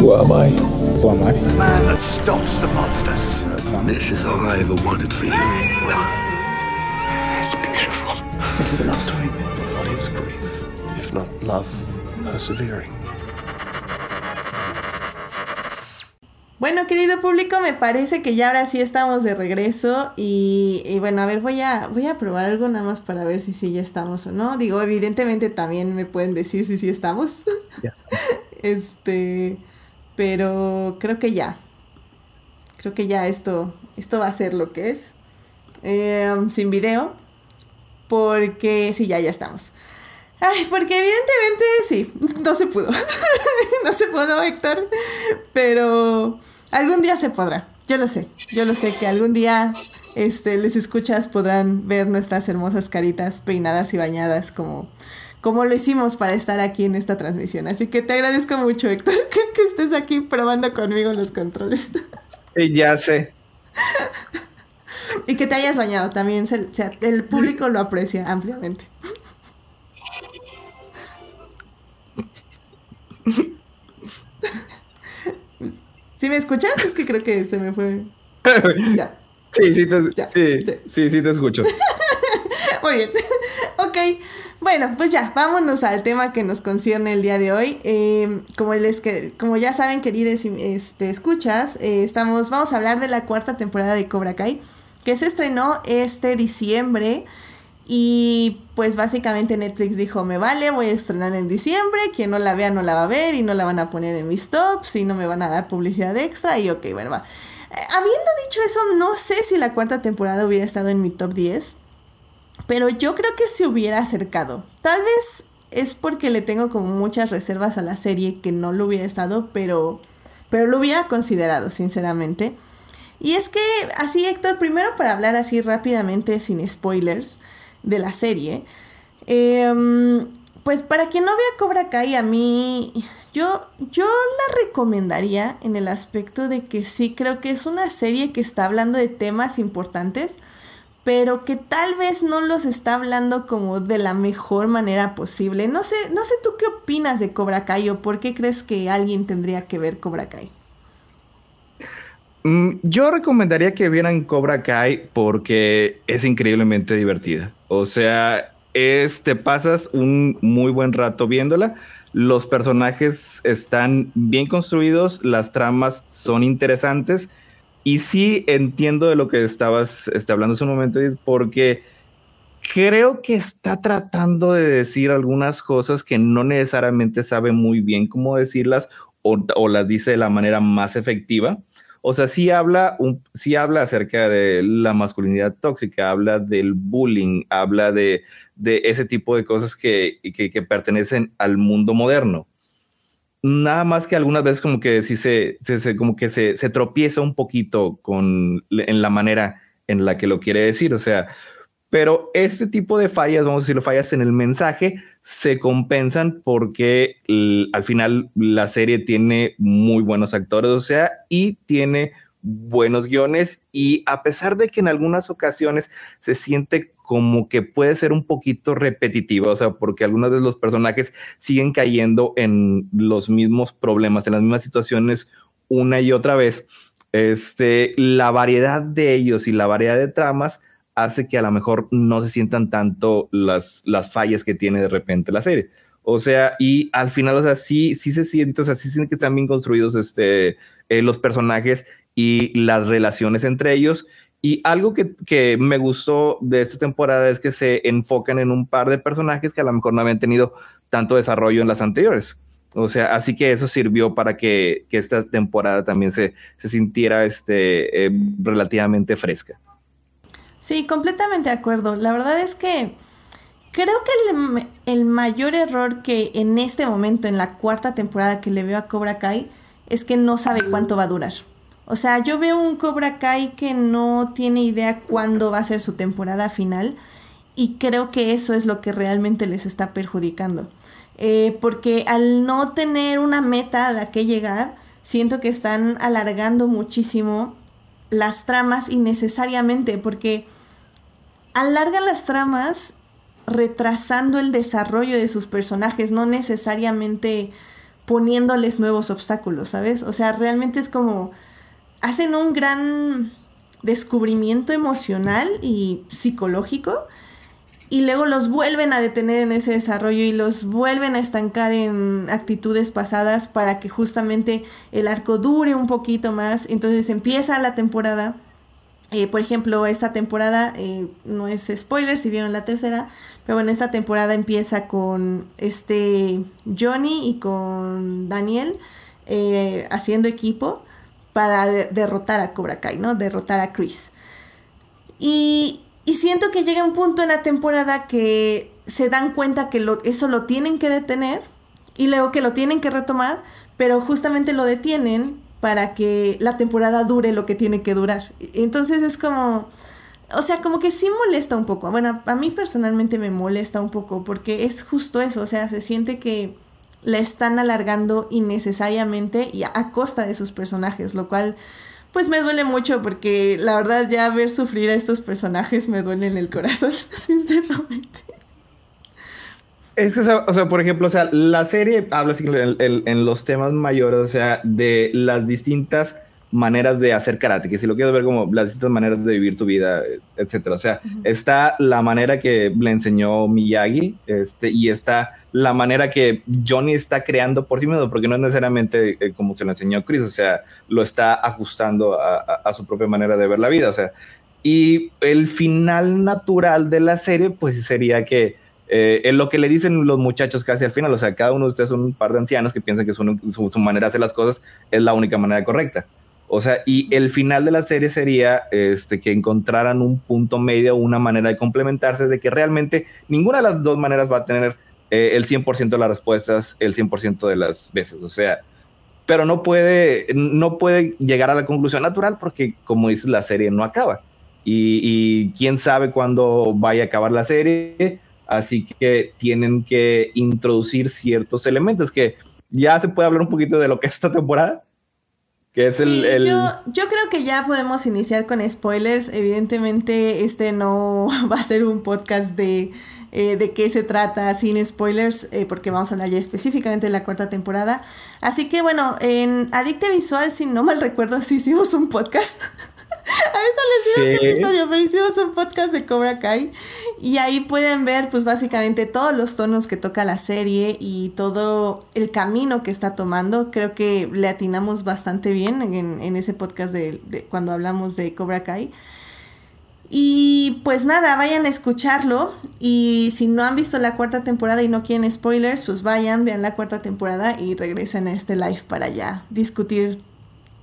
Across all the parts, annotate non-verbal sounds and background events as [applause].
Who am I? Who am I? The man that stops the monsters. This is all I ever wanted for you. It's beautiful. This is a love story. What is grief, if not love persevering? Bueno, querido público, me parece que ya ahora sí estamos de regreso y, y bueno, a ver, voy a, voy a probar algo nada más para ver si sí ya estamos o no. Digo, evidentemente también me pueden decir si sí estamos. Ya. [laughs] este, pero creo que ya. Creo que ya esto, esto va a ser lo que es. Eh, sin video. Porque sí, ya, ya estamos. Ay, porque evidentemente sí, no se pudo. [laughs] no se pudo, Héctor. Pero algún día se podrá. Yo lo sé. Yo lo sé que algún día este, les escuchas podrán ver nuestras hermosas caritas peinadas y bañadas como, como lo hicimos para estar aquí en esta transmisión. Así que te agradezco mucho, Héctor, [laughs] que, que estés aquí probando conmigo los controles. Y ya sé. y que te hayas bañado también. se- se- el público lo aprecia ampliamente. ¿Sí me escuchas? Es que creo que se me fue. Ya. [laughs] Sí, sí te, Ya, sí, sí. sí, sí te escucho. [laughs] Muy bien. ok. Bueno, pues ya, vámonos al tema que nos concierne el día de hoy. Eh, como, les que, como ya saben, queridos este, escuchas, eh, estamos, vamos a hablar de la cuarta temporada de Cobra Kai, que se estrenó este diciembre. Y pues básicamente Netflix dijo, me vale, voy a estrenar en diciembre, quien no la vea no la va a ver y no la van a poner en mis tops y no me van a dar publicidad extra y ok, bueno, va. Eh, habiendo dicho eso, no sé si la cuarta temporada hubiera estado en mi top 10, pero yo creo que se hubiera acercado. Tal vez es porque le tengo como muchas reservas a la serie que no lo hubiera estado, pero, pero lo hubiera considerado, sinceramente. Y es que, así Héctor, primero para hablar así rápidamente, sin spoilers, de la serie, em, pues para quien no vea Cobra Kai, a mí, yo, yo la recomendaría en el aspecto de que sí creo que es una serie que está hablando de temas importantes, pero que tal vez no los está hablando como de la mejor manera posible. No sé, no sé tú qué opinas de Cobra Kai o por qué crees que alguien tendría que ver Cobra Kai. Mm, Yo recomendaría que vieran Cobra Kai porque es increíblemente divertida. O sea, es, te pasas un muy buen rato viéndola. Los personajes están bien construidos, las tramas son interesantes. Y sí entiendo de lo que estabas este, hablando hace un momento, porque creo que está tratando de decir algunas cosas que no necesariamente sabe muy bien cómo decirlas o, las dice de la manera más efectiva. O sea, sí habla, un, sí habla acerca de la masculinidad tóxica, habla del bullying, habla de, ese tipo de cosas que, pertenecen al mundo moderno. Nada más que algunas veces como que sí se, se, como que se, se, tropieza un poquito con en la manera en la que lo quiere decir. O sea, pero este tipo de fallas, vamos a decirlo, fallas en el mensaje, se compensan porque al final la serie tiene muy buenos actores, o sea, y tiene buenos guiones y a pesar de que en algunas ocasiones se siente como que puede ser un poquito repetitiva, o sea, porque algunas de los personajes siguen cayendo en los mismos problemas, en las mismas situaciones una y otra vez, este, la variedad de ellos y la variedad de tramas hace que a lo mejor no se sientan tanto las, las fallas que tiene de repente la serie. O sea, y al final, o sea, sí, sí se siente, o sea, sí se siente que están bien construidos este, eh, los personajes y las relaciones entre ellos. Y algo que, que, me gustó de esta temporada es que se enfocan en un par de personajes que a lo mejor no habían tenido tanto desarrollo en las anteriores. O sea, así que eso sirvió para que, que esta temporada también se, se sintiera este, eh, relativamente fresca. Sí, completamente de acuerdo. La verdad es que creo que el, el, mayor error que en este momento, en la cuarta temporada que le veo a Cobra Kai, es que no sabe cuánto va a durar. O sea, yo veo un Cobra Kai que no tiene idea cuándo va a ser su temporada final y creo que eso es lo que realmente les está perjudicando. Eh, porque al no tener una meta a la que llegar, siento que están alargando muchísimo las tramas innecesariamente porque alargan las tramas retrasando el desarrollo de sus personajes, no necesariamente poniéndoles nuevos obstáculos, ¿sabes? O sea, realmente es como hacen un gran descubrimiento emocional y psicológico y luego los vuelven a detener en ese desarrollo y los vuelven a estancar en actitudes pasadas para que justamente el arco dure un poquito más. Entonces empieza la temporada. Eh, por ejemplo, esta temporada eh, no es spoiler si vieron la tercera, pero bueno, esta temporada empieza con este Johnny y con Daniel eh, haciendo equipo para derrotar a Cobra Kai, ¿no? Derrotar a Chris. Y y siento que llega un punto en la temporada que se dan cuenta que eso lo tienen que detener y luego que lo tienen que retomar, pero justamente lo detienen para que la temporada dure lo que tiene que durar. Entonces es como, o sea, como que sí molesta un poco. Bueno, a mí personalmente me molesta un poco porque es justo eso, o sea, se siente que la están alargando innecesariamente y a costa de sus personajes, lo cual pues me duele mucho porque la verdad ya ver sufrir a estos personajes me duele en el corazón, [laughs] sinceramente. Es que, o sea, por ejemplo, o sea, la serie habla en, los temas mayores, o sea, de las distintas maneras de hacer karate, que si lo quieres ver como las distintas maneras de vivir tu vida, etcétera. O sea, está la manera que le enseñó Miyagi, este, y está la manera que Johnny está creando por sí mismo, porque no es necesariamente eh, como se le enseñó Chris, o sea, lo está ajustando a, su propia manera de ver la vida, o sea, y el final natural de la serie, pues sería que eh, en lo que le dicen los muchachos casi al final, o sea, cada uno de ustedes son un par de ancianos que piensan que su, su, manera de hacer las cosas es la única manera correcta. O sea, y el final de la serie sería este, que encontraran un punto medio, una manera de complementarse, de que realmente ninguna de las dos maneras va a tener eh, el 100% de las respuestas el 100% de las veces. O sea, pero no puede, no puede llegar a la conclusión natural porque, como dices, la serie no acaba. Y, quién sabe cuándo vaya a acabar la serie. Así que tienen que introducir ciertos elementos que ya se puede hablar un poquito de lo que es esta temporada. Que es el, Yo, yo, creo que ya podemos iniciar con spoilers. Evidentemente, este no [laughs] va a ser un podcast de eh, de qué se trata sin spoilers, eh, porque vamos a hablar ya específicamente de la cuarta temporada. Así que bueno, en Adicte Visual, si no mal recuerdo, sí hicimos un podcast. [laughs] [laughs] Ahorita les digo qué episodio, pero hicimos un podcast de Cobra Kai. Y ahí pueden ver, pues básicamente todos los tonos que toca la serie y todo el camino que está tomando. Creo que le atinamos bastante bien en, ese podcast de, de, cuando hablamos de Cobra Kai. Y pues nada, vayan a escucharlo. Y si no han visto la cuarta temporada y no quieren spoilers, pues vayan, vean la cuarta temporada y regresen a este live para ya discutir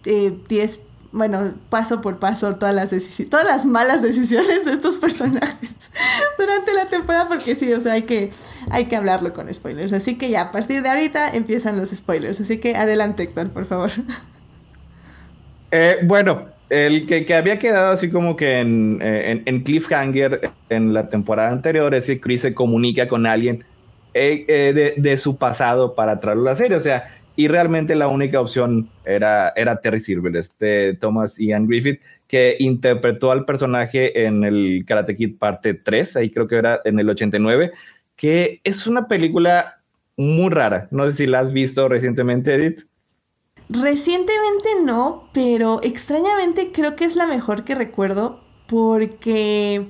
10, eh, bueno, paso por paso todas las todas las malas decisiones de estos [laughs] personajes durante la temporada, porque sí, o sea, hay que, hay que hablarlo con spoilers. Así que ya, a partir de ahorita empiezan los spoilers. Así que adelante, Héctor, por favor. Eh, bueno, el que, había quedado así como que eh, en, cliffhanger en la temporada anterior es que Chris se comunica con alguien eh, eh, de, su pasado para traerlo a la serie. O sea, y realmente la única opción era, era Terry Silver, este Thomas Ian Griffith, que interpretó al personaje en el Karate Kid parte 3, ahí creo que era en el 89, que es una película muy rara. No sé si la has visto recientemente, Edith. Recientemente no, pero extrañamente creo que es la mejor que recuerdo porque,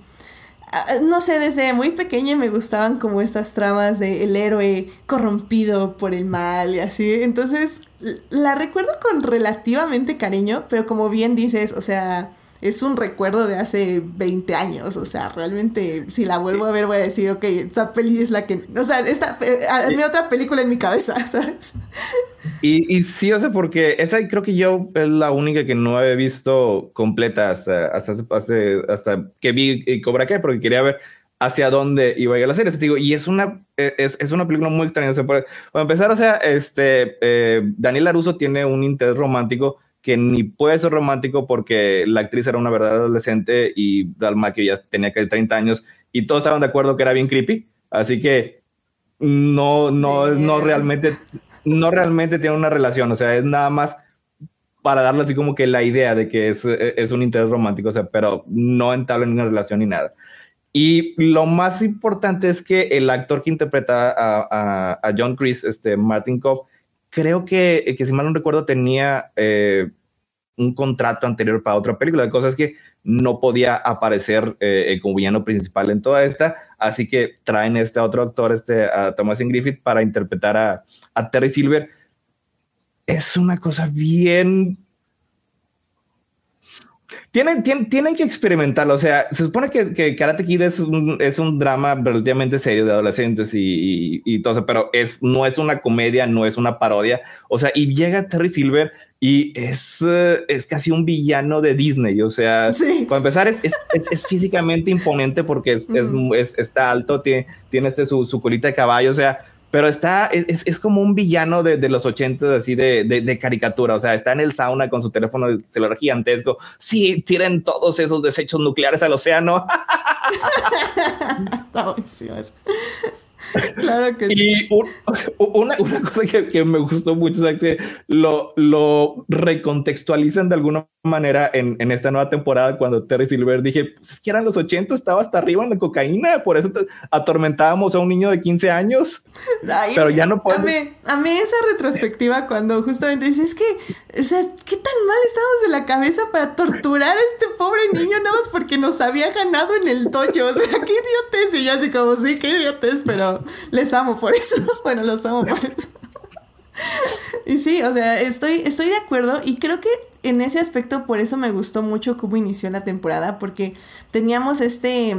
no sé, desde muy pequeña me gustaban como estas tramas de el héroe corrompido por el mal y así. Entonces, la recuerdo con relativamente cariño, pero como bien dices, o sea, es un recuerdo de hace 20 años, o sea, realmente si la vuelvo a ver voy a decir, ok, esta peli es la que, o sea, esta, eh, mi otra película en mi cabeza, [laughs] ¿sabes? Y, y sí, o sea, porque esa creo que yo es la única que no había visto completa hasta, hasta, hasta, que vi Cobra Kai, porque quería ver hacia dónde iba a ir la serie. digo, y es una, es, es, una película muy extraña. O sea, para, empezar, o sea, este, eh, Daniel Aruso tiene un interés romántico que ni puede ser romántico porque la actriz era una verdadera adolescente y Dalma que ya tenía que 30 años y todos estaban de acuerdo que era bien creepy. Así que no, no, no realmente, no realmente tiene una relación. O sea, es nada más para darle así como que la idea de que es, es un interés romántico, o sea, pero no entabla ninguna relación ni nada. Y lo más importante es que el actor que interpreta a, a, a John Chris, este Martin Koff, creo que, que si mal no recuerdo tenía eh, un contrato anterior para otra película. La cosa es que no podía aparecer eh, como villano principal en toda esta, así que traen este otro actor, este, a Thomas Griffith, para interpretar a, a Terry Silver. Es una cosa bien tienen, tienen, que experimentarlo. O sea, se supone que, Karate Kid es un, es un, drama relativamente serio de adolescentes y, y, todo eso, pero es, no es una comedia, no es una parodia. O sea, y llega Terry Silver y es, eh, es casi un villano de Disney. O sea, para empezar, es, es, físicamente imponente porque es, está alto, tiene, tiene este, su, su colita de caballo. O sea, pero está, es, es, como un villano de, de los ochentas, así de, de, caricatura. O sea, está en el sauna con su teléfono celular gigantesco. Sí, tiren todos esos desechos nucleares al océano. [laughs] está buenísimo eso. Claro que sí. Y una, una, cosa que, que, me gustó mucho es que lo, lo recontextualizan de alguna manera en, en, esta nueva temporada cuando Terry Silver dije, pues es que eran los 80, estaba hasta arriba en la cocaína, por eso atormentábamos a un niño de 15 años. pero ya no puedo. A mí, esa retrospectiva cuando justamente dices, es que, o sea, ¿qué tan mal estábamos de la cabeza para torturar a este pobre niño nada más porque nos había ganado en el toyo? O sea, qué idiotez. Y yo así como, sí, qué idiotez, pero les amo por eso. [laughs] bueno, los amo por eso. y sí, o sea, estoy, estoy de acuerdo y creo que en ese aspecto por eso me gustó mucho cómo inició la temporada, porque teníamos este...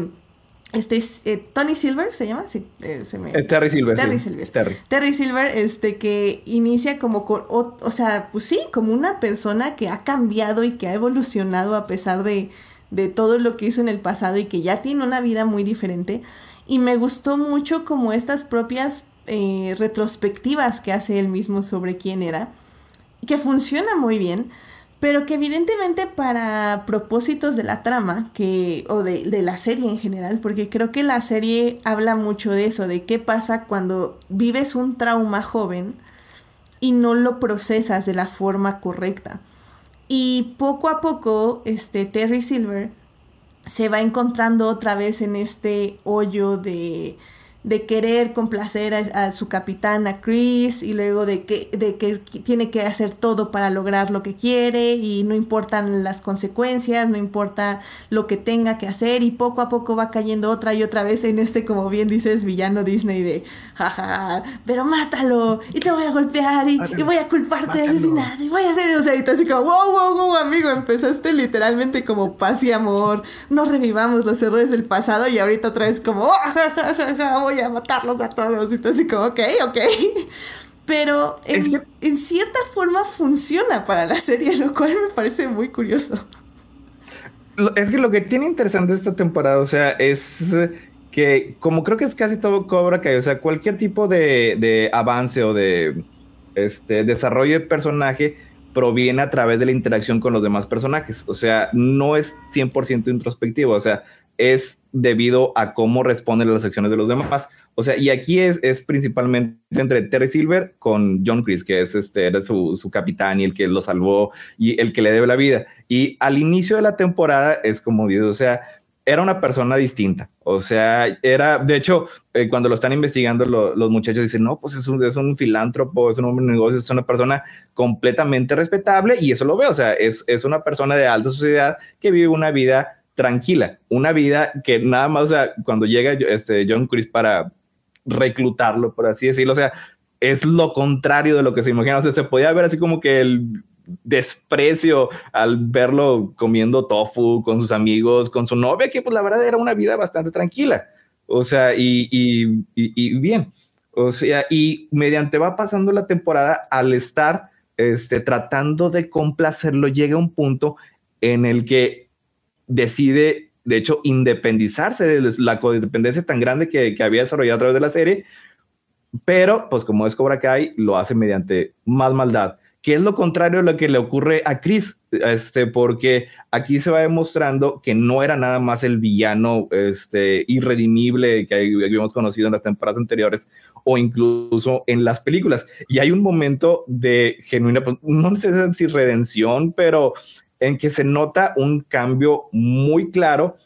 Este eh, Tony Silver se llama, sí, eh, se me... Eh, Terry Silver. Terry Silver. Terry. Silver, este que inicia como con, o, sea, pues sí, como una persona que ha cambiado y que ha evolucionado a pesar de, de todo lo que hizo en el pasado y que ya tiene una vida muy diferente. Y me gustó mucho como estas propias retrospectivas que hace él mismo sobre quién era, que funciona muy bien pero que evidentemente para propósitos de la trama que o de, de, la serie en general porque creo que la serie habla mucho de eso de qué pasa cuando vives un trauma joven y no lo procesas de la forma correcta. Y poco a poco este Terry Silver se va encontrando otra vez en este hoyo de de querer complacer a, su capitán, a Chris, y luego de que, de que tiene que hacer todo para lograr lo que quiere, y no importan las consecuencias, no importa lo que tenga que hacer, y poco a poco va cayendo otra y otra vez en este, como bien dices, villano Disney de, jaja, pero mátalo, y te voy a golpear, y, voy a culparte de asesinato, y voy a hacer, o sea, y así como, wow, wow, wow, amigo, empezaste literalmente como paz y amor, no revivamos los errores del pasado, y ahorita otra vez como, oh, voy a matarlos a todos. Y tú así como, ok, ok. Pero en, en, cierta forma funciona para la serie, lo cual me parece muy curioso. Es que lo que tiene interesante esta temporada, o sea, es que como creo que es casi todo Cobra Kai, o sea, cualquier tipo de, de avance o de este, desarrollo de personaje proviene a través de la interacción con los demás personajes. O sea, no es 100% introspectivo. O sea, es debido a cómo responden las acciones de los demás. O sea, y aquí es, es principalmente entre Terry Silver con John Chris, que es este, era su, su, capitán y el que lo salvó y el que le debe la vida. Y al inicio de la temporada es como o sea, era una persona distinta. O sea, era, de hecho, eh, cuando lo están investigando, los muchachos dicen, no, pues es un, es un filántropo, es un hombre de negocios, es una persona completamente respetable y eso lo veo. O sea, es, es una persona de alta sociedad que vive una vida tranquila, una vida que nada más, o sea, cuando llega este John Chris para reclutarlo, por así decirlo, o sea, es lo contrario de lo que se imagina, o sea, se podía ver así como que el desprecio al verlo comiendo tofu con sus amigos, con su novia, que pues la verdad era una vida bastante tranquila, o sea, y, y, y, bien, o sea, y mediante va pasando la temporada, al estar este, tratando de complacerlo, llega un punto en el que decide, de hecho, independizarse de la codependencia tan grande que, había desarrollado a través de la serie, pero pues como es Cobra Kai, lo hace mediante más maldad, que es lo contrario a lo que le ocurre a Chris, este, porque aquí se va demostrando que no era nada más el villano este, irredimible que habíamos conocido en las temporadas anteriores o incluso en las películas. Y hay un momento de genuina, pues, no sé si redención, pero en que se nota un cambio muy claro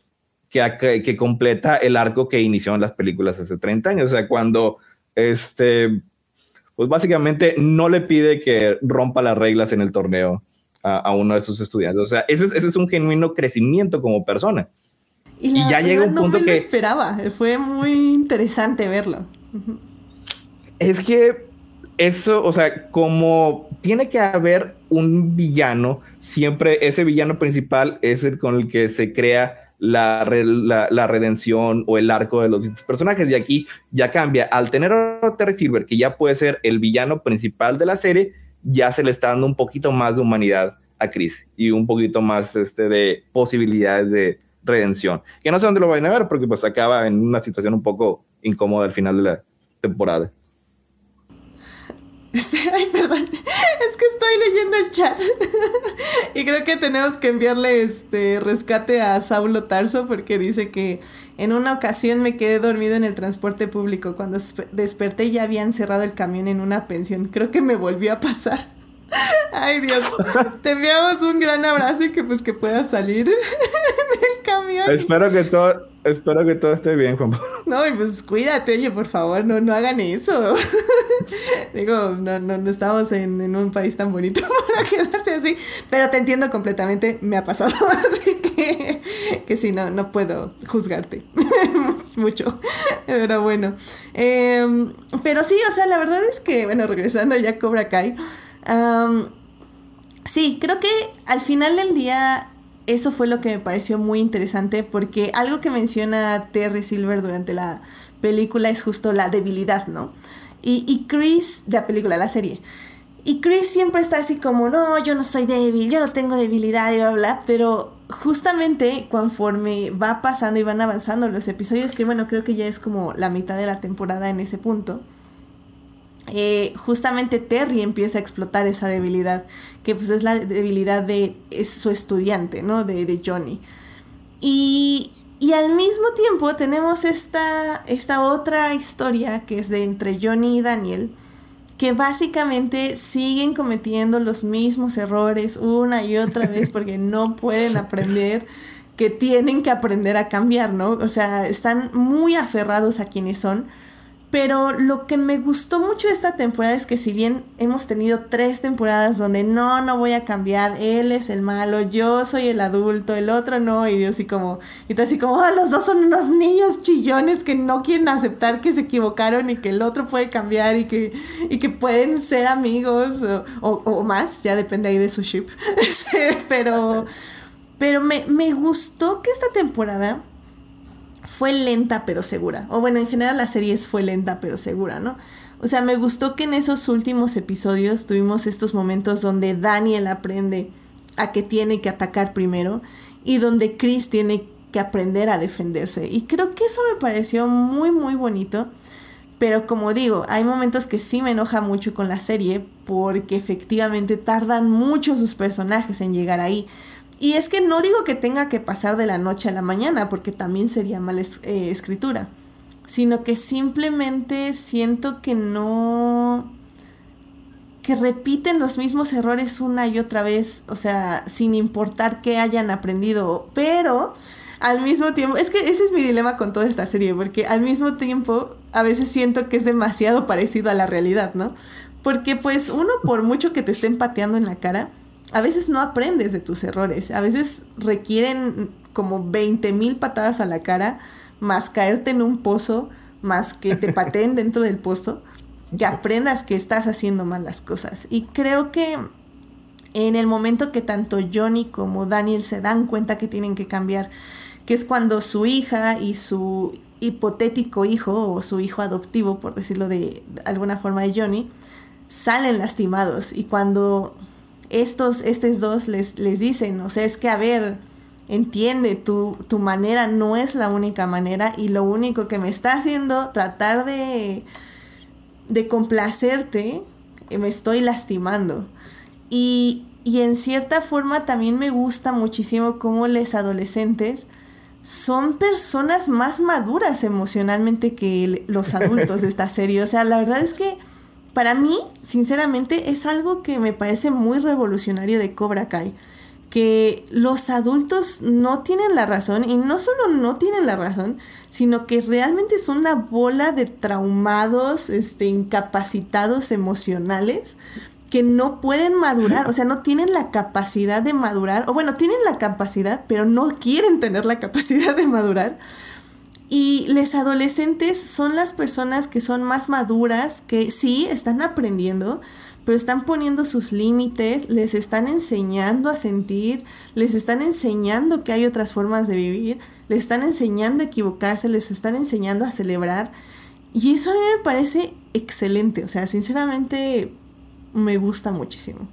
que, que, completa el arco que inició en las películas hace 30 años. O sea, cuando este, pues básicamente no le pide que rompa las reglas en el torneo a, uno de sus estudiantes. O sea, ese es, ese es un genuino crecimiento como persona. Y, ya llega un punto no me que... Lo esperaba, fue muy interesante verlo. Es que eso, o sea, como tiene que haber un villano, siempre ese villano principal es el con el que se crea la, la, redención o el arco de los personajes. Y aquí ya cambia. Al tener a Terry Silver, que ya puede ser el villano principal de la serie, ya se le está dando un poquito más de humanidad a Chris y un poquito más este, de posibilidades de redención. Que no sé dónde lo vayan a ver porque pues acaba en una situación un poco incómoda al final de la temporada. [laughs] Ay, perdón. Es que estoy leyendo el chat. [laughs] y creo que tenemos que enviarle este rescate a Saulo Tarso porque dice que en una ocasión me quedé dormido en el transporte público. Cuando desperté ya habían cerrado el camión en una pensión. Creo que me volvió a pasar. [laughs] Ay, Dios. Te enviamos un gran abrazo y que pues que puedas salir del camión. Espero que todo Espero que todo esté bien, Juan. No, y pues cuídate, oye, por favor, no, no hagan eso. [laughs] Digo, no, no, no estamos en, un país tan bonito [laughs] para quedarse así. Pero te entiendo completamente, me ha pasado. [laughs] Así que, que sí, no, no puedo juzgarte mucho. Pero bueno. Em, pero sí, o sea, la verdad es que, bueno, regresando ya a Cobra Kai. sí, creo que al final del día eso fue lo que me pareció muy interesante porque algo que menciona Terry Silver durante la película es justo la debilidad, ¿no? Y, y Chris, de la película, la serie. Y Chris siempre está así como, no, yo no soy débil, yo no tengo debilidad y bla, bla, pero justamente conforme va pasando y van avanzando los episodios, que bueno, creo que ya es como la mitad de la temporada en ese punto, eh, justamente Terry empieza a explotar esa debilidad, que pues es la debilidad de su estudiante, ¿no? De, de Johnny. Y, y, al mismo tiempo tenemos esta, esta otra historia que es de entre Johnny y Daniel, que básicamente siguen cometiendo los mismos errores una y otra vez [laughs] porque no pueden aprender que tienen que aprender a cambiar, ¿no? O sea, están muy aferrados a quienes son pero lo que me gustó mucho esta temporada es que si bien hemos tenido tres temporadas donde no, no voy a cambiar, él es el malo, yo soy el adulto, el otro no, y así como, y tú así como, ah, los dos son unos niños chillones que no quieren aceptar que se equivocaron y que el otro puede cambiar y que, y que pueden ser amigos o, o, más, ya depende ahí de su ship. [laughs] pero, pero me, me gustó que esta temporada fue lenta pero segura. O bueno, en general la serie fue lenta pero segura, ¿no? O sea, me gustó que en esos últimos episodios tuvimos estos momentos donde Daniel aprende a que tiene que atacar primero y donde Chris tiene que aprender a defenderse. Y creo que eso me pareció muy, muy bonito. Pero como digo, hay momentos que sí me enoja mucho con la serie porque efectivamente tardan mucho sus personajes en llegar ahí. Y es que no digo que tenga que pasar de la noche a la mañana, porque también sería mala eh, escritura, sino que simplemente siento que no que repiten los mismos errores una y otra vez, o sea, sin importar que hayan aprendido, pero al mismo tiempo, es que ese es mi dilema con toda esta serie, porque al mismo tiempo a veces siento que es demasiado parecido a la realidad, ¿no? Porque pues uno por mucho que te estén pateando en la cara, a veces no aprendes de tus errores, a veces requieren como 20 mil patadas a la cara, más caerte en un pozo, más que te [laughs] pateen dentro del pozo, que aprendas que estás haciendo mal las cosas. Y creo que en el momento que tanto Johnny como Daniel se dan cuenta que tienen que cambiar, que es cuando su hija y su hipotético hijo, o su hijo adoptivo, por decirlo de alguna forma de Johnny, salen lastimados. Y cuando estos, estos dos les, les dicen, o sea, es que a ver, entiende, tu, tu manera no es la única manera y lo único que me está haciendo tratar de, de complacerte, eh, me estoy lastimando. Y, y en cierta forma también me gusta muchísimo cómo los adolescentes son personas más maduras emocionalmente que los adultos de esta serie. O sea, la verdad es que para mí, sinceramente, es algo que me parece muy revolucionario de Cobra Kai. que los adultos no tienen la razón y no solo no tienen la razón, sino que realmente son una bola de traumados, este, incapacitados emocionales que no pueden madurar, o sea, no tienen la capacidad de madurar, o bueno, tienen la capacidad, pero no quieren tener la capacidad de madurar. Y los adolescentes son las personas que son más maduras, que sí, están aprendiendo, pero están poniendo sus límites, les están enseñando a sentir, les están enseñando que hay otras formas de vivir, les están enseñando a equivocarse, les están enseñando a celebrar. Y eso a mí me parece excelente, o sea, sinceramente me gusta muchísimo.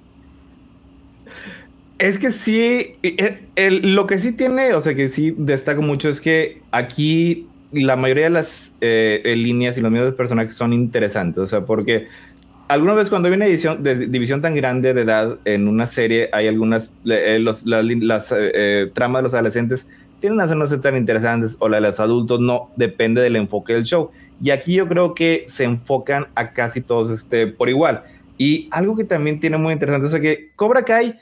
Es que sí, eh, lo que sí tiene, o sea, que sí destaco mucho es que aquí la mayoría de las eh, líneas y los de personajes son interesantes, o sea, porque alguna vez cuando hay una división tan grande de edad en una serie, hay algunas, eh, las, eh, eh, tramas de los adolescentes tienen a no ser tan interesantes o la de los adultos no, depende del enfoque del show. Y aquí yo creo que se enfocan a casi todos este, por igual. Y algo que también tiene muy interesante es que Cobra Kai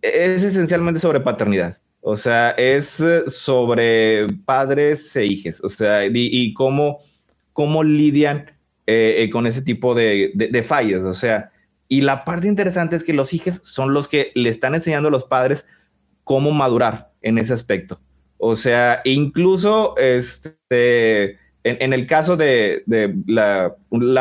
es esencialmente sobre paternidad. O sea, es sobre padres e hijos. O sea, y, cómo, cómo lidian eh, eh, con ese tipo de, de, fallas. O sea, y la parte interesante es que los hijos son los que le están enseñando a los padres cómo madurar en ese aspecto. O sea, incluso este, en, el caso de, la,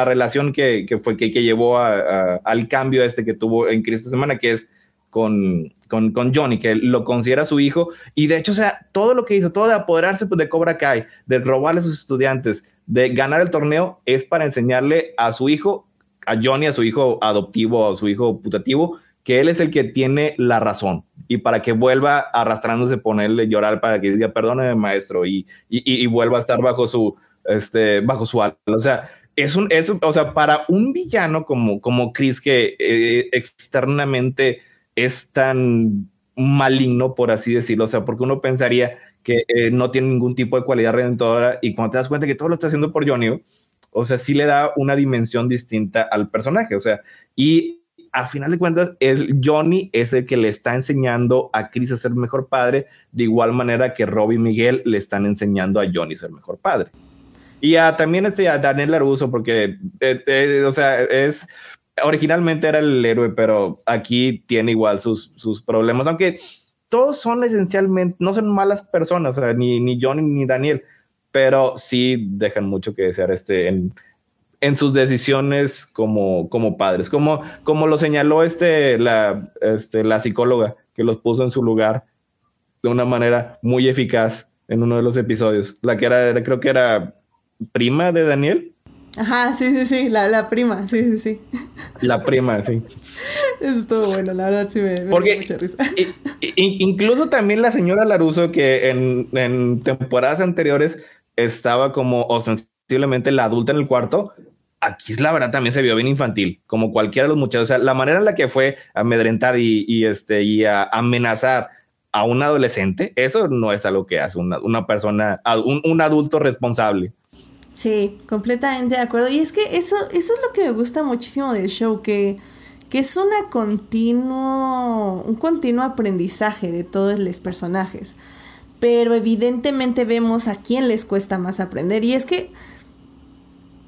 relación que, fue que, llevó al cambio este que tuvo en esta semana, que es con, con, Johnny, que lo considera su hijo, y de hecho, o sea, todo lo que hizo, todo de apoderarse pues, de Cobra Kai, de robarle a sus estudiantes, de ganar el torneo es para enseñarle a su hijo, a Johnny, a su hijo adoptivo, a su hijo putativo, que él es el que tiene la razón y para que vuelva arrastrándose, ponerle llorar para que diga perdóneme maestro y, y, vuelva a estar bajo su, este, bajo su. O sea, es un, es, o sea, para un villano como, como Chris que eh, externamente es tan maligno, por así decirlo, o sea, porque uno pensaría que eh, no tiene ningún tipo de cualidad redentora y cuando te das cuenta que todo lo está haciendo por Johnny, o sea, sí le da una dimensión distinta al personaje, o sea, y a final de cuentas, el Johnny es el que le está enseñando a Chris a ser mejor padre, de igual manera que Robbie y Miguel le están enseñando a Johnny a ser mejor padre. Y a, también este, a Daniel Laruso, porque, eh, eh, o sea, es, originalmente era el héroe, pero aquí tiene igual sus, sus problemas, aunque todos son esencialmente, no son malas personas, ni, ni Johnny ni Daniel, pero sí dejan mucho que desear este, en, en sus decisiones como, como padres, como, como lo señaló este, la, este, la psicóloga que los puso en su lugar de una manera muy eficaz en uno de los episodios, la que era, creo que era prima de Daniel. Ajá, sí, sí, sí, la, la prima, sí, sí, sí. La prima, sí. [laughs] Eso estuvo bueno, la verdad sí me, Porque dio mucha risa. incluso también la señora Laruso, que en, temporadas anteriores estaba como ostensiblemente la adulta en el cuarto, aquí es la verdad también se vio bien infantil, como cualquiera de los muchachos. O sea, la manera en la que fue amedrentar y, este, y a amenazar a un adolescente, eso no es algo que hace una, una persona, un, un adulto responsable. Sí, completamente de acuerdo. Y es que eso, eso es lo que me gusta muchísimo del show, que que es una continuo, un continuo aprendizaje de todos los personajes. Pero evidentemente vemos a quién les cuesta más aprender. Y es que,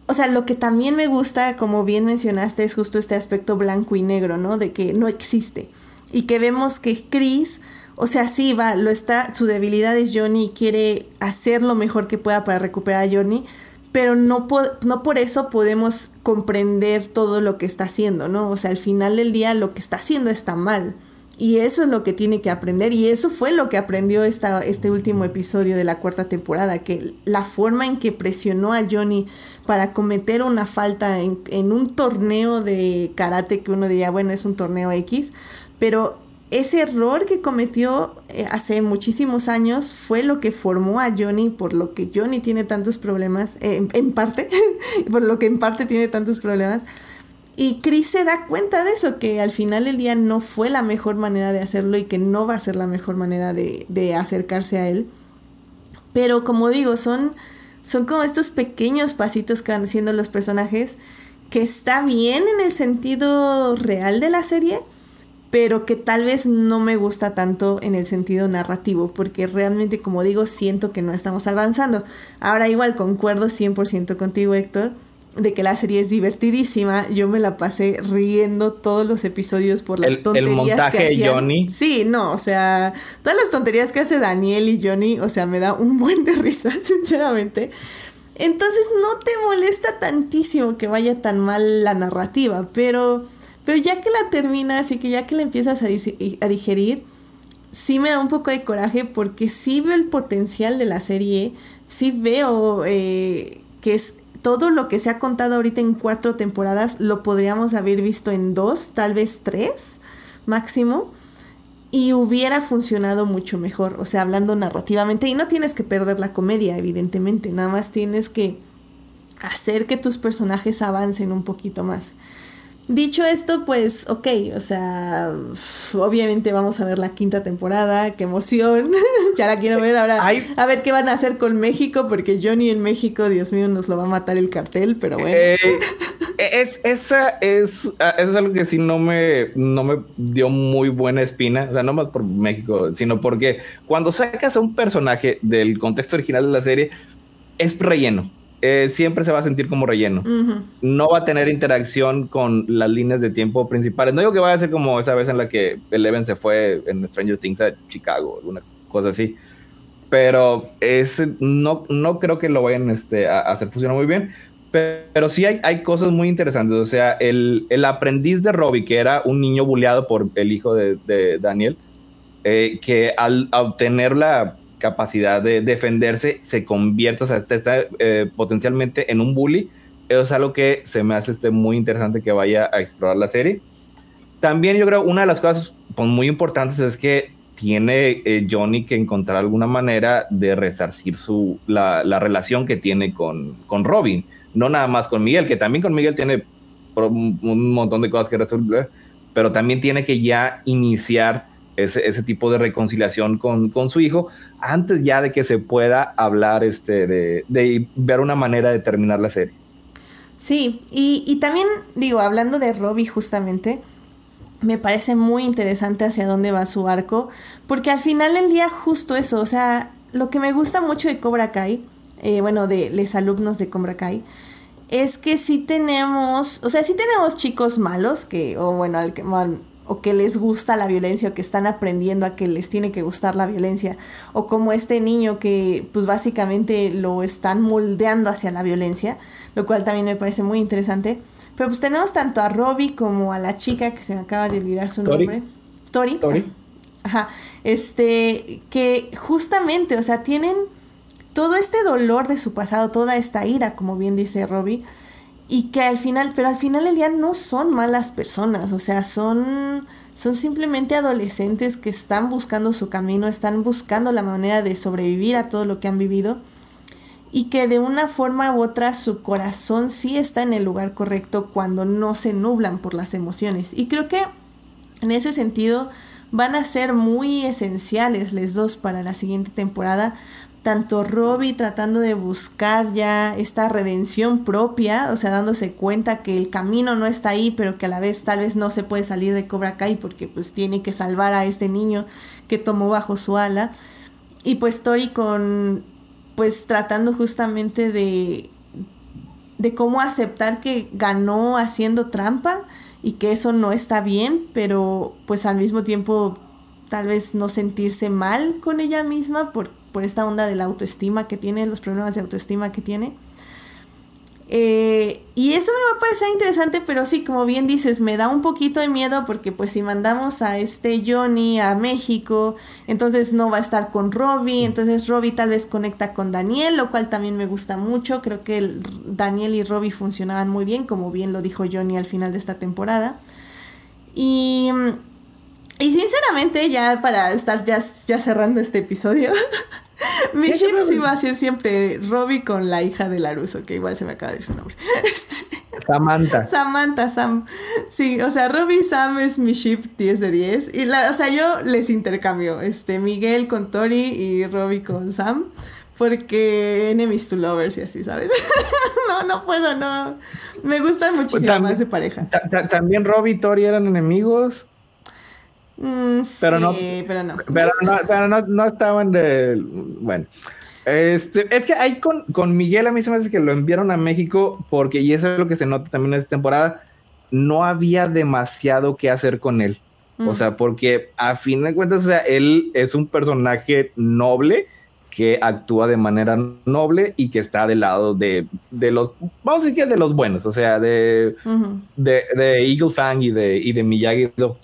o sea, lo que también me gusta, como bien mencionaste, es justo este aspecto blanco y negro, ¿no? De que no existe. Y que vemos que Chris, o sea, sí va, lo está, su debilidad es Johnny y quiere hacer lo mejor que pueda para recuperar a Johnny pero no, no por eso podemos comprender todo lo que está haciendo, ¿no? O sea, al final del día lo que está haciendo está mal. Y eso es lo que tiene que aprender. Y eso fue lo que aprendió esta, este último episodio de la cuarta temporada. Que la forma en que presionó a Johnny para cometer una falta en, en un torneo de karate que uno diría, bueno, es un torneo X. Pero ese error que cometió eh, hace muchísimos años fue lo que formó a Johnny, por lo que Johnny tiene tantos problemas, eh, en, parte, [laughs] por lo que en parte tiene tantos problemas. Y Chris se da cuenta de eso, que al final del día no fue la mejor manera de hacerlo y que no va a ser la mejor manera de, de acercarse a él. Pero como digo, son, son como estos pequeños pasitos que van haciendo los personajes, que está bien en el sentido real de la serie, pero que tal vez no me gusta tanto en el sentido narrativo, porque realmente, como digo, siento que no estamos avanzando. Ahora igual concuerdo 100% contigo, Héctor, de que la serie es divertidísima. Yo me la pasé riendo todos los episodios por las El- el tonterías montaje que de hacían. Johnny. Sí, no, o sea, todas las tonterías que hace Daniel y Johnny, o sea, me da un buen de risa, [laughs] sinceramente. Entonces no te molesta tantísimo que vaya tan mal la narrativa, pero, pero ya que la terminas y que ya que la empiezas a, digerir, sí me da un poco de coraje porque sí veo el potencial de la serie, sí veo eh, que es todo lo que se ha contado ahorita en cuatro temporadas lo podríamos haber visto en dos, tal vez tres máximo. Y hubiera funcionado mucho mejor, o sea, hablando narrativamente. Y no tienes que perder la comedia, evidentemente. Nada más tienes que hacer que tus personajes avancen un poquito más. Dicho esto, pues, ok, o sea, obviamente vamos a ver la quinta temporada, qué emoción, [laughs] ya la quiero ver ahora, a ver qué van a hacer con México, porque Johnny en México, Dios mío, nos lo va a matar el cartel, pero bueno. Eh, [laughs] es, esa es, ah, eso es algo que sí no me, no me dio muy buena espina, o sea, no más por México, sino porque cuando sacas a un personaje del contexto original de la serie, es relleno. Eh, siempre se va a sentir como relleno. No va a tener interacción con las líneas de tiempo principales. No digo que vaya a ser como esa vez en la que Eleven se fue en Stranger Things a Chicago, alguna cosa así. Pero es, no, no creo que lo vayan este, a, a hacer funcionar muy bien. Pero, pero sí hay, hay cosas muy interesantes. O sea, el, el aprendiz de Robbie, que era un niño bulleado por el hijo de, de Daniel, eh, que al obtener la capacidad de defenderse se convierte, o sea, está, eh, potencialmente en un bully. Eso es algo que se me hace este, muy interesante que vaya a explorar la serie. También yo creo una de las cosas pues, muy importantes es que tiene eh, Johnny que encontrar alguna manera de resarcir su, la, la relación que tiene con, con Robin. No nada más con Miguel, que también con Miguel tiene un montón de cosas que resolver, pero también tiene que ya iniciar ese, ese, tipo de reconciliación con, con, su hijo antes ya de que se pueda hablar este, de, de ver una manera de terminar la serie. Sí, y, y también digo, hablando de Robbie justamente, me parece muy interesante hacia dónde va su arco, porque al final del día justo eso, o sea, lo que me gusta mucho de Cobra Kai, eh, bueno, de los alumnos de Cobra Kai, es que sí tenemos, o sea, sí tenemos chicos malos, que, o bueno, al que, o que les gusta la violencia, o que están aprendiendo a que les tiene que gustar la violencia, o como este niño que pues básicamente lo están moldeando hacia la violencia, lo cual también me parece muy interesante. Pero pues tenemos tanto a Robbie como a la chica que se me acaba de olvidar su Tori. nombre. Tori. Tori. Ajá. Este, que justamente, o sea, tienen todo este dolor de su pasado, toda esta ira, como bien dice Robbie, y que al final, pero al final del día no son malas personas, o sea, son, son simplemente adolescentes que están buscando su camino, están buscando la manera de sobrevivir a todo lo que han vivido y que de una forma u otra su corazón sí está en el lugar correcto cuando no se nublan por las emociones. Y creo que en ese sentido van a ser muy esenciales los dos para la siguiente temporada. Tanto Robbie tratando de buscar ya esta redención propia, o sea, dándose cuenta que el camino no está ahí, pero que a la vez tal vez no se puede salir de Cobra Kai porque pues tiene que salvar a este niño que tomó bajo su ala. Y pues Tori con pues tratando justamente de, de cómo aceptar que ganó haciendo trampa y que eso no está bien, pero pues al mismo tiempo tal vez no sentirse mal con ella misma por, por esta onda de la autoestima que tiene, los problemas de autoestima que tiene. Eh, y eso me va a parecer interesante, pero sí, como bien dices, me da un poquito de miedo porque pues si mandamos a este Johnny a México, entonces no va a estar con Robbie, entonces Robbie tal vez conecta con Daniel, lo cual también me gusta mucho, creo que el, Daniel y Robbie funcionaban muy bien, como bien lo dijo Johnny al final de esta temporada. Y, y sinceramente, ya para estar ya, ya cerrando este episodio, [laughs] mi ¿Qué, ship sí va a ser siempre Robbie con la hija de Laruso, que igual se me acaba de decir su nombre. [laughs] Este, Samantha. Samantha, Sam. Sí, o sea, Robbie y Sam es mi ship 10 de 10. Y la, o sea, yo les intercambio. Este, Miguel con Tori y Robbie con Sam. Porque enemies to lovers y así, ¿sabes? [laughs] no, no puedo, no. Me gustan muchísimo También- más de pareja. ta- ta- También Robbie y Tori eran enemigos. Mm, Pero sí, no- pero no. Pero no, pero no, no estaban de. Bueno. Este, es que ahí con, con Miguel a mí se me hace que lo enviaron a México porque, y eso es lo que se nota también en esta temporada, no había demasiado que hacer con él. O Mm. sea, porque a fin de cuentas, o sea, él es un personaje noble que actúa de manera noble y que está del lado de, de los, vamos a decir que de los buenos, o sea, de, de Eagle Fang y de, y de Miyagi-Do.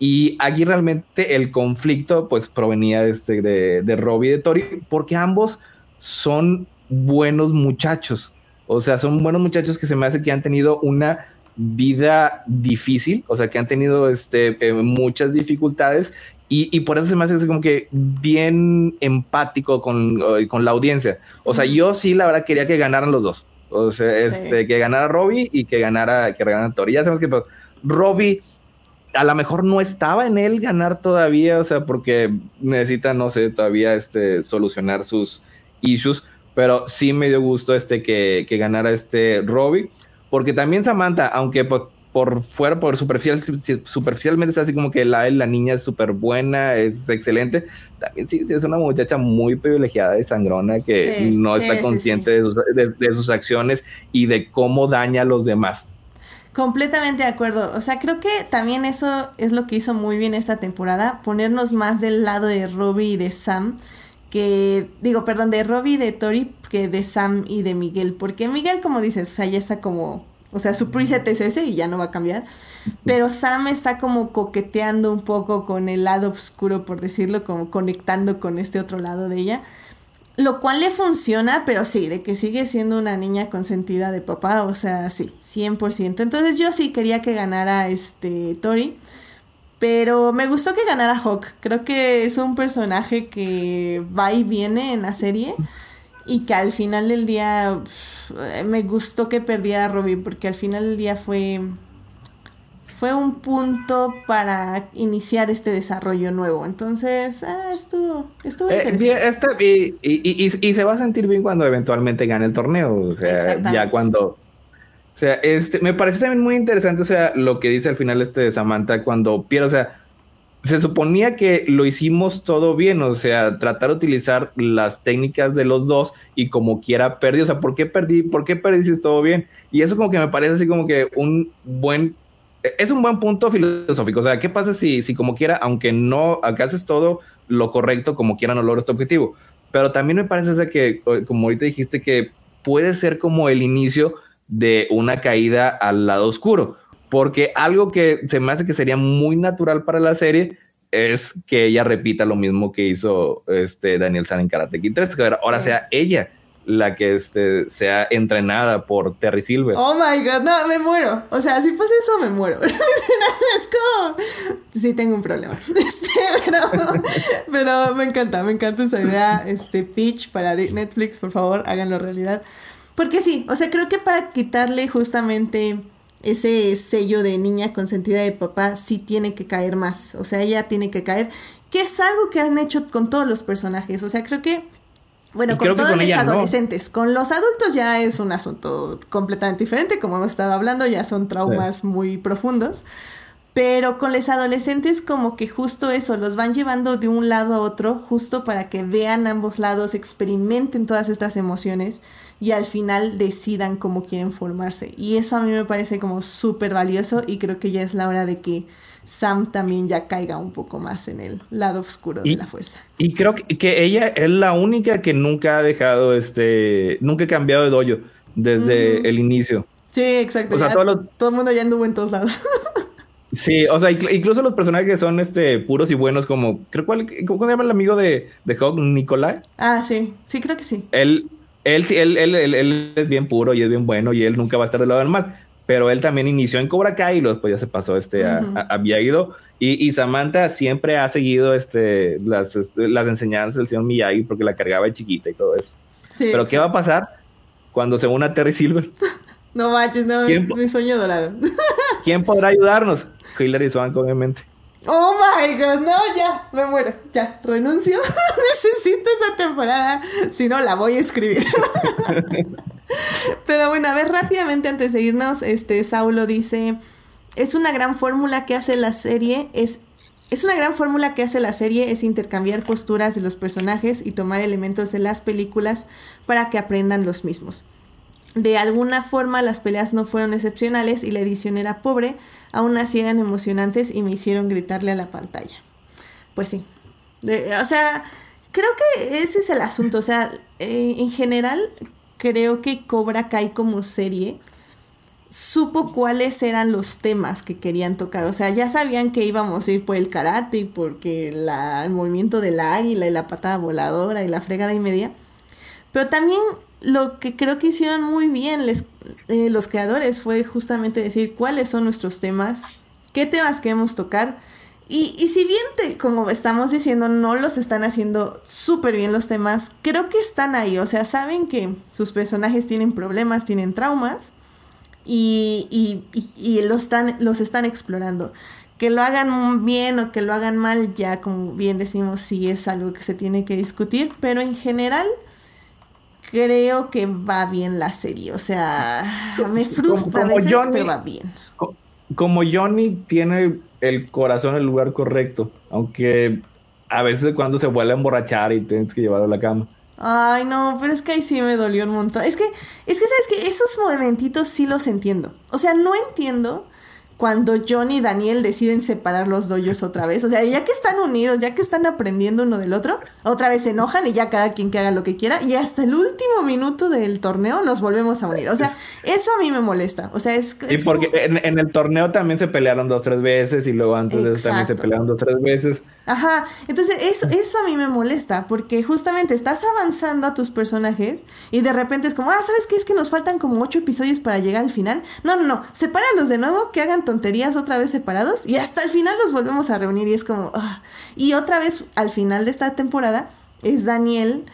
Y aquí realmente el conflicto pues provenía este, de, de Robbie y de Tori, porque ambos son buenos muchachos. O sea, son buenos muchachos que se me hace que han tenido una vida difícil, o sea, que han tenido este, eh, muchas dificultades y, y por eso se me hace como que bien empático con, eh, con la audiencia. O sea, yo sí, la verdad, quería que ganaran los dos. O sea, este, que ganara Robbie y que ganara, que ganara Tori. Ya sabemos que pues, Robbie a lo mejor no estaba en él ganar todavía, o sea, porque necesita, no sé, todavía este, solucionar sus issues, pero sí me dio gusto este que, que ganara este Robbie, porque también Samantha, aunque pues, por fuera, por superficial, superficialmente está así como que la, la niña es súper buena, es excelente, también sí, es una muchacha muy privilegiada y sangrona que Sí, no sí, está sí, consciente De, sus, de, de sus acciones y de cómo daña a los demás. Completamente de acuerdo. O sea, creo que también eso es lo que hizo muy bien esta temporada, ponernos más del lado de Robbie y de Sam, que digo, perdón, de Robbie y de Tori que de Sam y de Miguel, porque Miguel, como dices, o sea, ya está como, o sea, su preset es ese y ya no va a cambiar, pero Sam está como coqueteando un poco con el lado oscuro, por decirlo, como conectando con este otro lado de ella. Lo cual le funciona, pero sí, de que sigue siendo una niña consentida de papá, o sea, sí, 100%. Entonces yo sí quería que ganara este Tori, pero me gustó que ganara Hawk. Creo que es un personaje que va y viene en la serie y que al final del día me gustó que perdiera a Robin porque al final del día fue fue un punto para iniciar este desarrollo nuevo. Entonces, ah, estuvo, estuvo Eh, interesante. bien, está- y, y- y- y se va a sentir bien cuando eventualmente gane el torneo. O sea, ya cuando. O sea, este, me parece también muy interesante, o sea, lo que dice al final este de Samantha cuando pierde, o sea, se suponía que lo hicimos todo bien, o sea, tratar de utilizar las técnicas de los dos y como quiera perdí, o sea, ¿por qué perdí? ¿Por qué perdí si es todo bien? Y eso como que me parece así como que un buen es un buen punto filosófico. O sea, ¿qué pasa si, si como quiera, aunque no acá haces todo lo correcto, como quiera no logras tu objetivo? Pero también me parece o sea, que, como ahorita dijiste, que puede ser como el inicio de una caída al lado oscuro. Porque algo que se me hace que sería muy natural para la serie es que ella repita lo mismo que hizo este Daniel San en Karate Kid 3, que ahora ahora Sí. sea ella la que este, sea entrenada por Terry Silver. Oh my god, no, me muero. O sea, si pasa eso, me muero. [laughs] es como. Sí, tengo un problema. [laughs] Este, pero, pero me encanta, me encanta esa idea. Este pitch para Netflix, por favor, háganlo realidad. Porque sí, o sea, creo que para quitarle justamente ese sello de niña consentida de papá, sí tiene que caer más. O sea, ella tiene que caer. Que es algo que han hecho con todos los personajes. O sea, creo que. Bueno, Y con todos con los no. adolescentes. Con los adultos ya es un asunto completamente diferente, como hemos estado hablando, ya son traumas muy profundos. Pero con los adolescentes como que justo eso, los van llevando de un lado a otro, justo para que vean ambos lados, experimenten todas estas emociones y al final decidan cómo quieren formarse. Y eso a mí me parece como súper valioso y creo que ya es la hora de que Sam también ya caiga un poco más en el lado oscuro Y- de la fuerza. Y creo que, que ella es la única que nunca ha dejado este, nunca ha cambiado de dojo desde el inicio. Sí, exacto. O sea, los- Todo el mundo ya anduvo en todos lados. [laughs] Sí, o sea, incl- incluso los personajes que son este puros y buenos, como, creo cuál, ¿cómo se llama el amigo de, de Hawk? Nicolai. ah, sí, sí, creo que sí. Él, él, sí, él, él, él, él es bien puro y es bien bueno y él nunca va a estar del lado del mal. Pero él también inició en Cobra Kai y luego después ya se pasó este a, Ujú. a, a Miyagi-Do. Y, y Samantha siempre ha seguido este, las, este, las enseñanzas del señor Miyagi porque la cargaba de chiquita y todo eso. Sí, Pero ¿qué va a pasar cuando se una Terry Silver? [laughs] No manches, no, ¿Quién- mi sueño dorado. [laughs] ¿Quién podrá ayudarnos? Hilary Swank, obviamente. Oh my god, no, ya, me muero, ya, renuncio. [laughs] Necesito esa temporada, si no la voy a escribir. Pero bueno, a ver, rápidamente antes de irnos, este Saulo dice, es una gran fórmula que hace la serie, es es una gran fórmula que hace la serie, es intercambiar posturas de los personajes y tomar elementos de las películas para que aprendan los mismos. De alguna forma las peleas no fueron excepcionales y la edición era pobre, aún así eran emocionantes y me hicieron gritarle a la pantalla. Pues sí. o sea, creo que ese es el asunto. O sea, eh, en general creo que Cobra Kai como serie supo cuáles eran los temas que querían tocar. O sea, ya sabían que íbamos a ir por el karate y porque la, el movimiento del águila y la patada voladora y la fregada y media. Pero también lo que creo que hicieron muy bien eh, los creadores fue justamente decir cuáles son nuestros temas, qué temas queremos tocar. Y, y si bien, te, como estamos diciendo, no los están haciendo súper bien los temas, creo que están ahí. O sea, saben que sus personajes tienen problemas, tienen traumas y, y, los, están, los están explorando. Que lo hagan bien o que lo hagan mal, ya como bien decimos, sí es algo que se tiene que discutir, pero en general creo que va bien la serie. O sea, me frustra a veces, pero va bien. Como Johnny tiene el corazón en el lugar correcto, aunque a veces cuando se vuelve a emborrachar y tienes que llevarlo a la cama. Ay, no, pero es que ahí sí me dolió un montón. Es que, es que, ¿sabes que Esos momentitos sí los entiendo. O sea, no entiendo cuando John y Daniel deciden separar los doyos otra vez. O sea, ya que están unidos, ya que están aprendiendo uno del otro, otra vez se enojan y ya cada quien que haga lo que quiera. Y hasta el último minuto del torneo nos volvemos a unir. O sea, eso a mí me molesta. O sea, es. Y porque en, el torneo también se pelearon dos, tres veces y luego antes de eso también se pelearon dos, tres veces. Ajá, entonces eso, eso a mí me molesta, porque justamente estás avanzando a tus personajes y de repente es como, ah, ¿sabes qué? Es que nos faltan como ocho episodios para llegar al final. No, no, no, sepáralos de nuevo, que hagan tonterías otra vez separados y hasta el final los volvemos a reunir y es como, ah". y otra vez al final de esta temporada es Daniel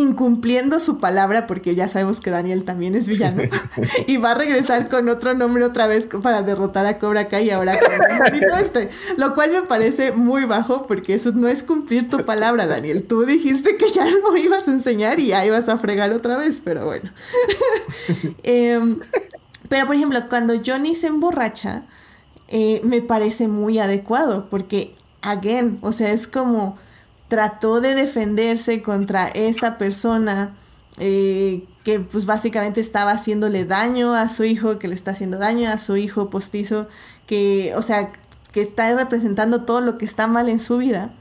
incumpliendo su palabra, porque ya sabemos que Daniel también es villano, [laughs] y va a regresar con otro nombre otra vez para derrotar a Cobra Kai y ahora con el este. Lo cual me parece muy bajo, porque eso no es cumplir tu palabra, Daniel. Tú dijiste que ya no ibas a enseñar y ya ibas a fregar otra vez, pero bueno. [laughs] Em, pero por ejemplo, cuando Johnny se emborracha, eh, me parece muy adecuado, porque, again, o sea, es como trató de defenderse contra esta persona eh, que pues básicamente estaba haciéndole daño a su hijo, que le está haciendo daño a su hijo postizo, que, o sea, que está representando todo lo que está mal en su vida.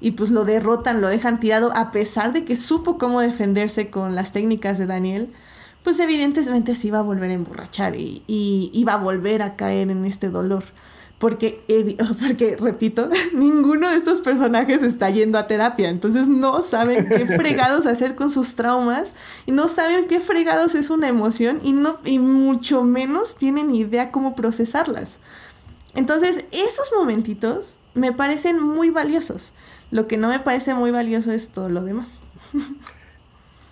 Y pues lo derrotan, lo dejan tirado, a pesar de que supo cómo defenderse con las técnicas de Daniel, pues evidentemente se iba a volver a emborrachar y, y iba a volver a caer en este dolor. Porque, [laughs] porque, repito, [laughs] ninguno de estos personajes está yendo a terapia, entonces no saben qué [laughs] fregados hacer con sus traumas y no saben qué fregados es una emoción y, no, y mucho menos tienen idea cómo procesarlas. Entonces, esos momentitos me parecen muy valiosos. Lo que no me parece muy valioso es todo lo demás.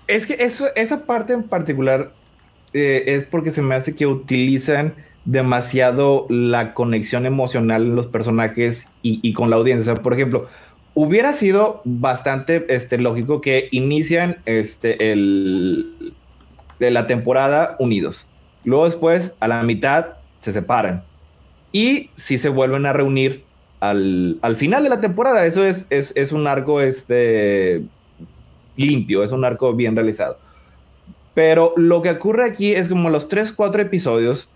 Es que eso, esa parte en particular eh, es porque se me hace que utilizan demasiado la conexión emocional en los personajes y, con la audiencia. por ejemplo, hubiera sido bastante este, lógico que inician este, el, de la temporada unidos. Luego después, a la mitad, se separan. Y si se vuelven a reunir al, final de la temporada. Eso es, es, un arco este, limpio, es un arco bien realizado. Pero lo que ocurre aquí es como los 3, 4 episodios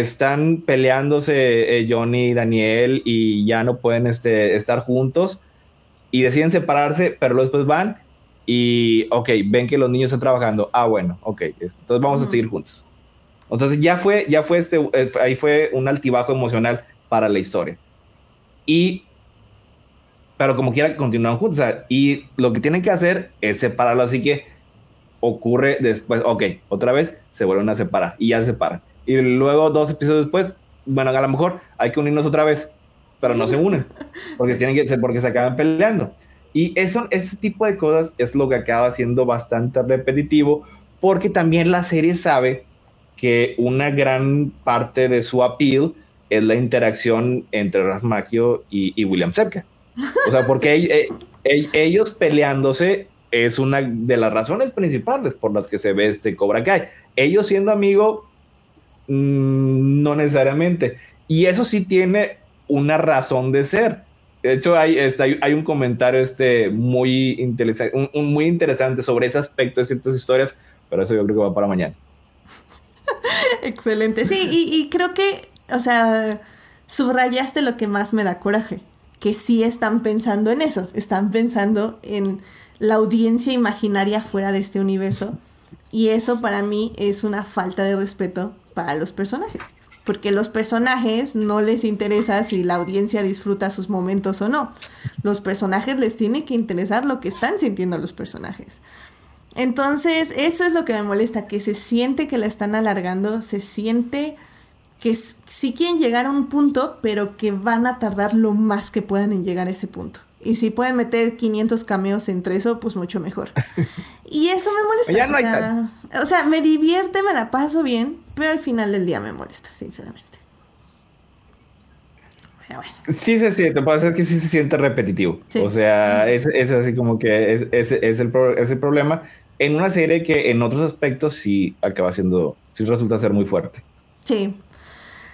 están peleándose eh, Johnny y Daniel y ya no pueden este, estar juntos y deciden separarse, pero después van y, ok, ven que los niños están trabajando. Ah, bueno, ok, entonces vamos a seguir juntos. Entonces ya fue, ya fue este, eh, ahí fue un altibajo emocional para la historia. Y, pero como quiera, continúan juntos. y lo que tienen que hacer es separarlo, así que ocurre después, ok, otra vez se vuelven a separar y ya se separan y luego dos episodios después, bueno, a lo mejor hay que unirnos otra vez, pero no se [laughs] unen, porque tienen que porque se acaban peleando. Y eso, ese tipo de cosas es lo que acaba siendo bastante repetitivo, porque también la serie sabe que una gran parte de su appeal es la interacción entre Rasmakio y, y William Zepka. O sea, porque [laughs] ellos peleándose es una de las razones principales por las que se ve este Cobra Kai. Ellos siendo amigos Mm, no necesariamente. Y eso sí tiene una razón de ser, De hecho, hay, este, hay, un comentario este, muy, interesante, un, muy interesante sobre ese aspecto de ciertas historias, pero eso yo creo que va para mañana. [laughs] Excelente. Sí, y creo que, o sea, subrayaste lo que más me da coraje, que sí están pensando en eso, están pensando en la audiencia imaginaria fuera de este universo. Y eso para mí es una falta de respeto para los personajes. Porque los personajes no les interesa si la audiencia disfruta sus momentos o no. Los personajes les tiene que interesar lo que están sintiendo los personajes. Entonces, eso es lo que me molesta, que se siente que la están alargando, se siente que sí quieren llegar a un punto, pero que van a tardar lo más que puedan en llegar a ese punto. Y si pueden meter 500 cameos entre eso, pues mucho mejor. [laughs] Y eso me molesta. Ya no o, sea, o sea, me divierte, me la paso bien, pero al final del día me molesta, sinceramente. Pero bueno. Sí se siente, lo que pasa es que sí se siente repetitivo. Sí. O sea, es, es así como que es, es, es el, pro- es el problema en una serie que en otros aspectos sí acaba siendo, sí resulta ser muy fuerte. Sí.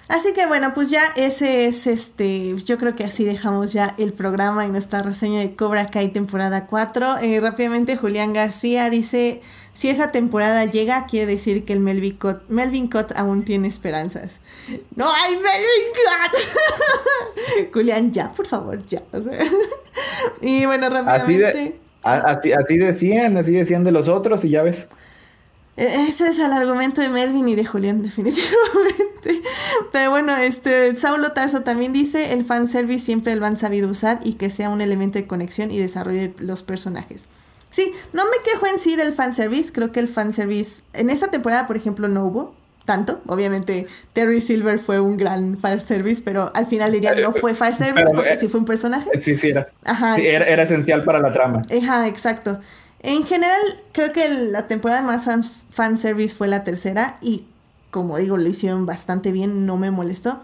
Así que bueno, pues ya ese es este, yo creo que así dejamos ya el programa y nuestra reseña de Cobra Kai temporada 4. Eh, rápidamente Julián García dice, si esa temporada llega, quiere decir que el Melvin Cott, Melvin Cott aún tiene esperanzas. No hay Melvin Cott. [laughs] Julián, ya, por favor, ya. O sea, [laughs] y bueno, Así, rápidamente... de, a- así, así decían, así decían de los otros y ya ves. Ese es el argumento de Melvin y de Julián, [laughs] definitivamente. Pero bueno, este Saulo Tarso también dice: el fanservice siempre lo han sabido usar y que sea un elemento de conexión y desarrollo de los personajes. Sí, no me quejo en sí del fanservice. Creo que el fanservice. En esta temporada, por ejemplo, no hubo tanto. Obviamente, Terry Silver fue un gran fanservice, pero al final del día no fue fanservice Pero, porque eh, sí fue un personaje. Sí, sí, era, Ajá, sí, era, era esencial para la trama. Ajá, exacto. En general, creo que la temporada más fan, fanservice fue la tercera y como digo, lo hicieron bastante bien, no me molestó.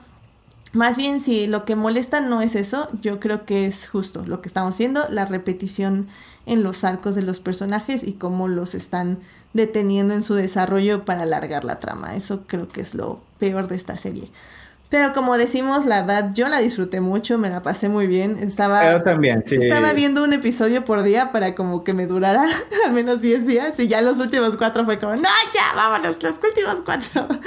Más bien, si lo que molesta no es eso, yo creo que es justo lo que estamos haciendo, la repetición en los arcos de los personajes y cómo los están deteniendo en su desarrollo para alargar la trama. Eso creo que es lo peor de esta serie. Pero como decimos, la verdad, yo la disfruté mucho, me la pasé muy bien. Estaba, Yo también, sí. estaba viendo un episodio por día para como que me durara [laughs] al menos 10 días y ya los últimos cuatro fue como, no, ya, vámonos, los últimos cuatro. [laughs]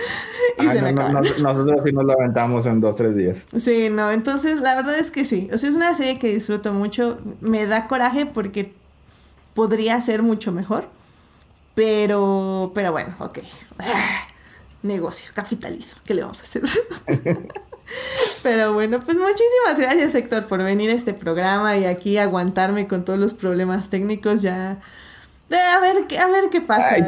Y Ay, se me no, nosotros sí nos lo aventamos en dos, tres días. Sí, no, entonces la verdad es que sí. O sea, es una serie que disfruto mucho. Me da coraje porque podría ser mucho mejor. Pero, pero bueno, ok. Negocio, capitalismo. ¿Qué le vamos a hacer? [laughs] pero bueno, pues muchísimas gracias Héctor por venir a este programa y aquí aguantarme con todos los problemas técnicos. Ya... Eh, A ver, qué- a ver qué pasa. Ay,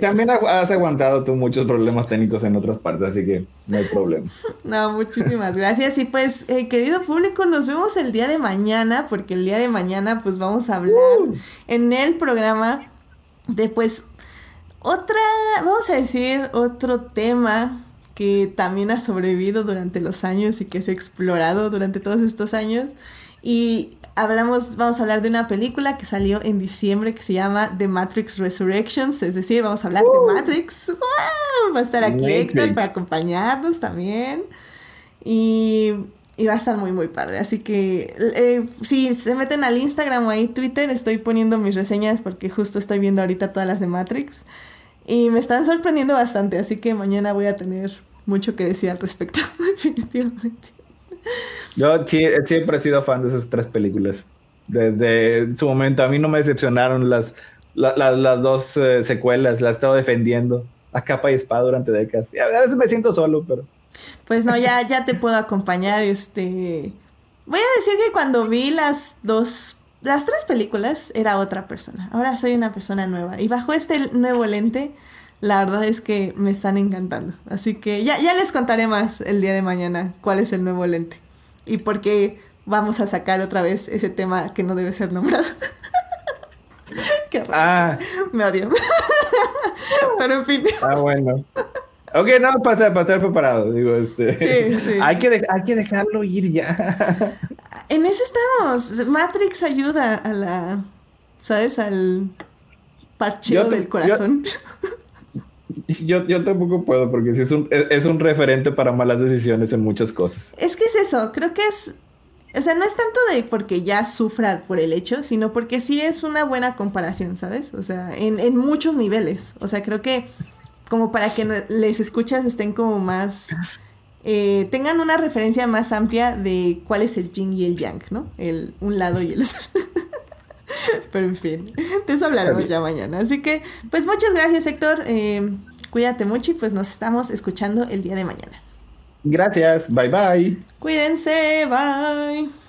también, has aguantado tú muchos problemas técnicos en otras partes, así que no hay problema. [laughs] No, muchísimas gracias. Y pues, eh, querido público, nos vemos el día de mañana, porque el día de mañana, pues vamos a hablar en el programa de, pues, otra, vamos a decir, otro tema que también ha sobrevivido durante los años y que se ha explorado durante todos estos años. Y hablamos, vamos a hablar de una película que salió en diciembre que se llama The Matrix Resurrections, es decir, vamos a hablar de Matrix. ¡Wow! Va a estar aquí. Héctor para acompañarnos también. Y, y va a estar muy, muy padre. Así que eh, si se meten al Instagram o ahí Twitter, estoy poniendo mis reseñas porque justo estoy viendo ahorita todas las de Matrix. Y me están sorprendiendo bastante, así que mañana voy a tener mucho que decir al respecto, [laughs] definitivamente. Yo sí- siempre he sido fan de esas tres películas. Desde su momento, a mí no me decepcionaron las, la- la- las dos eh, secuelas, las he estado defendiendo a capa y espada durante décadas. Y a veces me siento solo, pero Pues no, ya, ya te puedo acompañar. Este. Voy a decir que cuando vi las dos. Las tres películas era otra persona. Ahora soy una persona nueva. Y bajo este nuevo lente, la verdad es que me están encantando. Así que ya, ya les contaré más el día de mañana cuál es el nuevo lente. Y por qué vamos a sacar otra vez ese tema que no debe ser nombrado. [laughs] Qué raro. Ah, Me odio. [laughs] Pero en fin. ah, bueno. Ok, no, para estar, para estar preparado. Digo, este, Sí, sí. [laughs] Hay, que hay que dejarlo ir ya. [laughs] En eso estamos. Matrix ayuda a la. ¿Sabes? Al parcheo te- del corazón. [laughs] Yo, yo tampoco puedo, porque sí es un, es, es un referente para malas decisiones en muchas cosas. Es que es eso. Creo que es. o sea, no es tanto de porque ya sufra por el hecho, sino porque sí es una buena comparación, ¿sabes? O sea, en, en muchos niveles. O sea, creo que como para que les escuchas estén como más... eh, tengan una referencia más amplia de cuál es el yin y el yang, ¿no? El un lado y el otro. [laughs] Pero en fin, de eso hablaremos ya mañana. Así que, pues muchas gracias, Héctor. Eh, cuídate mucho y pues nos estamos escuchando el día de mañana. Gracias, bye bye. Cuídense, bye.